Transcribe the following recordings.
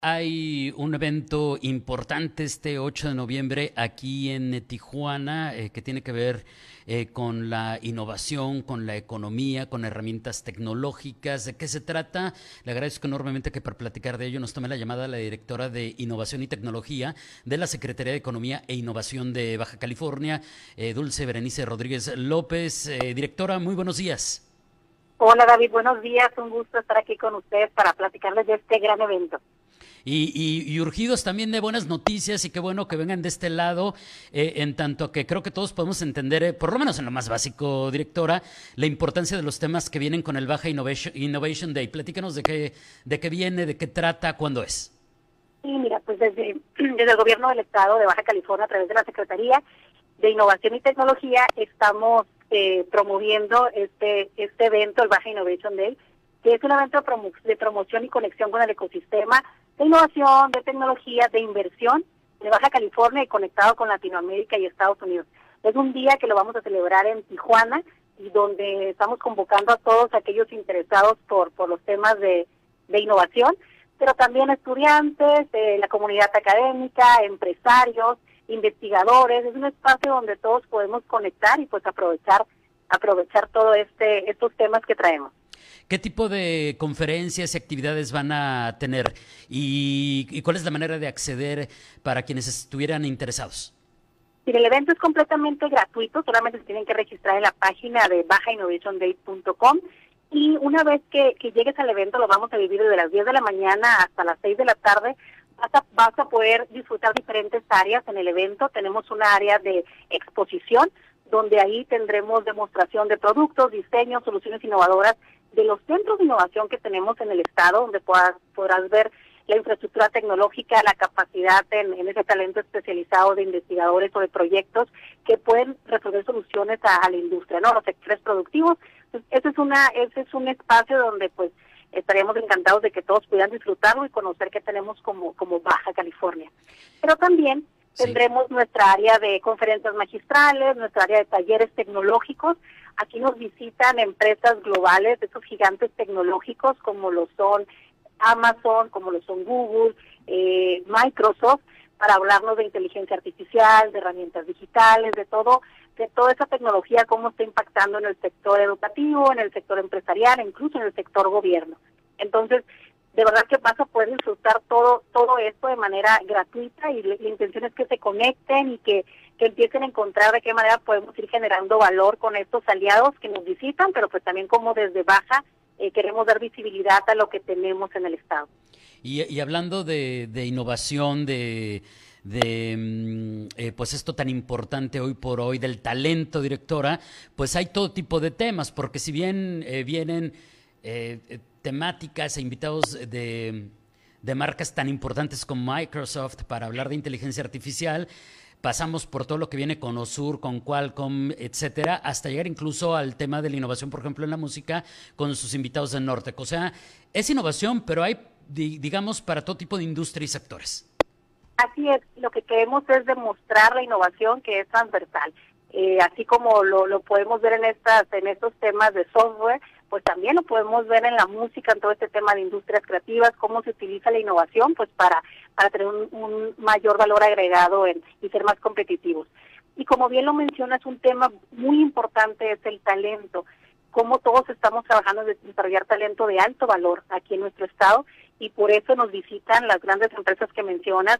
Hay un evento importante este 8 de noviembre aquí en Tijuana eh, que tiene que ver eh, con la innovación, con la economía, con herramientas tecnológicas. ¿De qué se trata? Le agradezco enormemente que para platicar de ello nos tome la llamada la directora de Innovación y Tecnología de la Secretaría de Economía e Innovación de Baja California, eh, Dulce Berenice Rodríguez López. directora, muy buenos días. Hola David, buenos días. Un gusto estar aquí con ustedes para platicarles de este gran evento y, urgidos también de buenas noticias y qué bueno que vengan de este lado, eh, en tanto que creo que todos podemos entender, eh, por lo menos en lo más básico, directora, la importancia de los temas que vienen con el Baja Innovation, Innovation Day. Platícanos de qué, de qué viene, de qué trata, cuándo es. Sí, mira, pues desde, desde el gobierno del estado de Baja California, a través de la Secretaría de Innovación y Tecnología, estamos eh, promoviendo este, este evento, el Baja Innovation Day, que es un evento de promoción y conexión con el ecosistema de innovación, de tecnología, de inversión de Baja California y conectado con Latinoamérica y Estados Unidos. Es un día que lo vamos a celebrar en Tijuana y donde estamos convocando a todos aquellos interesados por, por los temas de, de innovación, pero también estudiantes, de la comunidad académica, empresarios, investigadores. Es un espacio donde todos podemos conectar y pues aprovechar aprovechar todo este estos temas que traemos. ¿Qué tipo de conferencias y actividades van a tener? ¿Y, cuál es la manera de acceder para quienes estuvieran interesados? el evento es completamente gratuito, solamente se tienen que registrar en la página de bajainnovationday.com y una vez que, llegues al evento lo vamos a vivir desde las 10 de la mañana hasta las 6 de la tarde. Vas a, vas a poder disfrutar diferentes áreas en el evento. Tenemos una área de exposición donde ahí tendremos demostración de productos, diseños, soluciones innovadoras de los centros de innovación que tenemos en el Estado, donde podrás, podrás ver la infraestructura tecnológica, la capacidad en, ese talento especializado de investigadores o de proyectos que pueden resolver soluciones a, la industria, ¿no? Los sectores productivos. ese es una, ese es un espacio donde pues estaríamos encantados de que todos puedan disfrutarlo y conocer qué tenemos como, como Baja California. Pero también tendremos nuestra área de conferencias magistrales, nuestra área de talleres tecnológicos, Aquí nos visitan empresas globales, esos gigantes tecnológicos como lo son Amazon, como lo son Google, eh, Microsoft, para hablarnos de inteligencia artificial, de herramientas digitales, de todo, de toda esa tecnología, cómo está impactando en el sector educativo, en el sector empresarial, incluso en el sector gobierno. Entonces, de verdad que vas a poder disfrutar todo todo esto de manera gratuita y la intención es que se conecten y que, que empiecen a encontrar de qué manera podemos ir generando valor con estos aliados que nos visitan, pero pues también como desde baja eh, queremos dar visibilidad a lo que tenemos en el Estado. Y, hablando de, innovación, de, de mm, eh, pues esto tan importante hoy por hoy, del talento, directora, pues hay todo tipo de temas, porque si bien eh, vienen temáticas e invitados de, marcas tan importantes como Microsoft para hablar de inteligencia artificial. Pasamos por todo lo que viene con Osur, con Qualcomm, etcétera, hasta llegar incluso al tema de la innovación, por ejemplo, en la música, con sus invitados de Nortec. O sea, es innovación, pero hay, digamos, para todo tipo de industria y sectores. Así es, lo que queremos es demostrar la innovación que es transversal. Eh, así como lo, lo podemos ver en estas en estos temas de software, pues también lo podemos ver en la música, en todo este tema de industrias creativas, cómo se utiliza la innovación pues para, para tener un, mayor valor agregado en, y ser más competitivos. Y como bien lo mencionas, un tema muy importante es el talento, cómo todos estamos trabajando en desarrollar talento de alto valor aquí en nuestro estado y por eso nos visitan las grandes empresas que mencionas.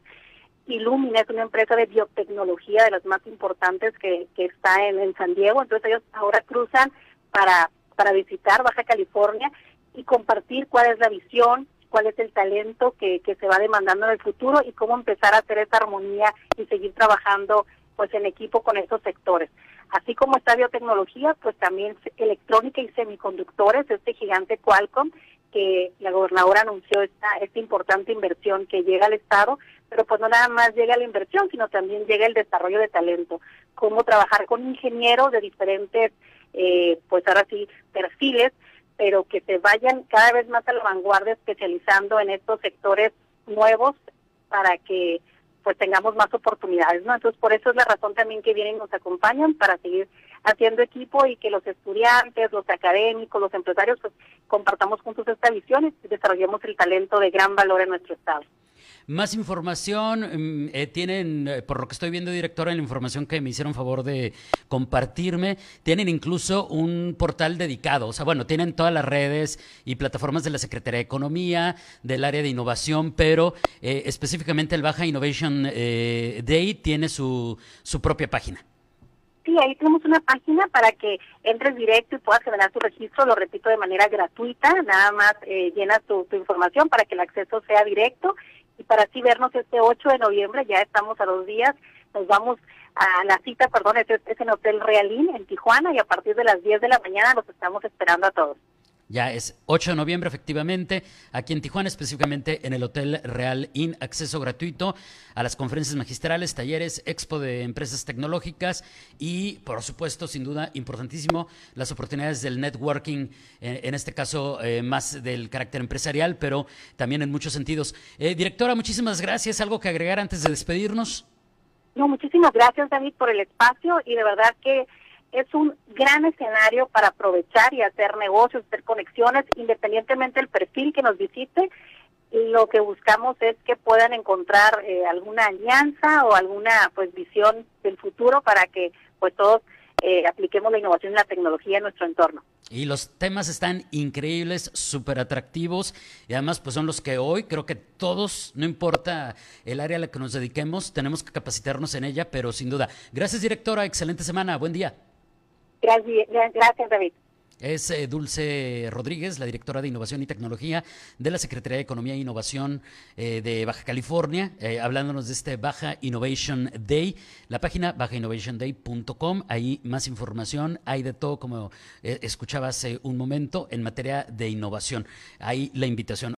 Illumina es una empresa de biotecnología de las más importantes que, que está en, en San Diego, entonces ellos ahora cruzan para para visitar Baja California y compartir cuál es la visión, cuál es el talento que, que se va demandando en el futuro y cómo empezar a hacer esa armonía y seguir trabajando pues en equipo con esos sectores. Así como está biotecnología, pues también electrónica y semiconductores, este gigante Qualcomm, que la gobernadora anunció esta, esta importante inversión que llega al Estado, pero pues no nada más llega la inversión, sino también llega el desarrollo de talento, cómo trabajar con ingenieros de diferentes eh, pues ahora sí, perfiles, pero que se vayan cada vez más a la vanguardia especializando en estos sectores nuevos para que pues tengamos más oportunidades, ¿no? Entonces, por eso es la razón también que vienen y nos acompañan para seguir haciendo equipo y que los estudiantes, los académicos, los empresarios, pues compartamos juntos esta visión y desarrollemos el talento de gran valor en nuestro estado. Más información mm, eh, tienen, eh, por lo que estoy viendo, directora, en la información que me hicieron favor de compartirme, tienen incluso un portal dedicado. O sea, bueno, tienen todas las redes y plataformas de la Secretaría de Economía, del área de innovación, pero eh, específicamente el Baja Innovation Day tiene su, su propia página. Sí, ahí tenemos una página para que entres directo y puedas generar tu registro, lo repito, de manera gratuita, nada más llenas tu, tu información para que el acceso sea directo y para así vernos este 8 de noviembre, ya estamos a dos días, nos vamos a la cita, perdón, es, es en Hotel Realín en Tijuana y a partir de las 10 de la mañana los estamos esperando a todos. Ya es 8 de noviembre, efectivamente, aquí en Tijuana, específicamente en el Hotel Real Inn, acceso gratuito a las conferencias magistrales, talleres, expo de empresas tecnológicas y, por supuesto, sin duda, importantísimo, las oportunidades del networking, eh, en este caso eh, más del carácter empresarial, pero también en muchos sentidos. Eh, directora, muchísimas gracias. ¿Algo que agregar antes de despedirnos? No, muchísimas gracias, David, por el espacio y de verdad que es un gran escenario para aprovechar y hacer negocios, hacer conexiones, independientemente del perfil que nos visite. Lo que buscamos es que puedan encontrar eh, alguna alianza o alguna pues visión del futuro para que pues todos eh, apliquemos la innovación y la tecnología en nuestro entorno. Y los temas están increíbles, súper atractivos y además pues son los que hoy creo que todos, no importa el área a la que nos dediquemos, tenemos que capacitarnos en ella, pero sin duda. Gracias directora, excelente semana, buen día. Gracias, David. Es eh, Dulce Rodríguez, la directora de Innovación y Tecnología de la Secretaría de Economía e Innovación eh, de Baja California, eh, hablándonos de este Baja Innovation Day. La página bajainnovationday.com, ahí más información, hay de todo, como escuchaba hace un momento, en materia de innovación. Ahí la invitación.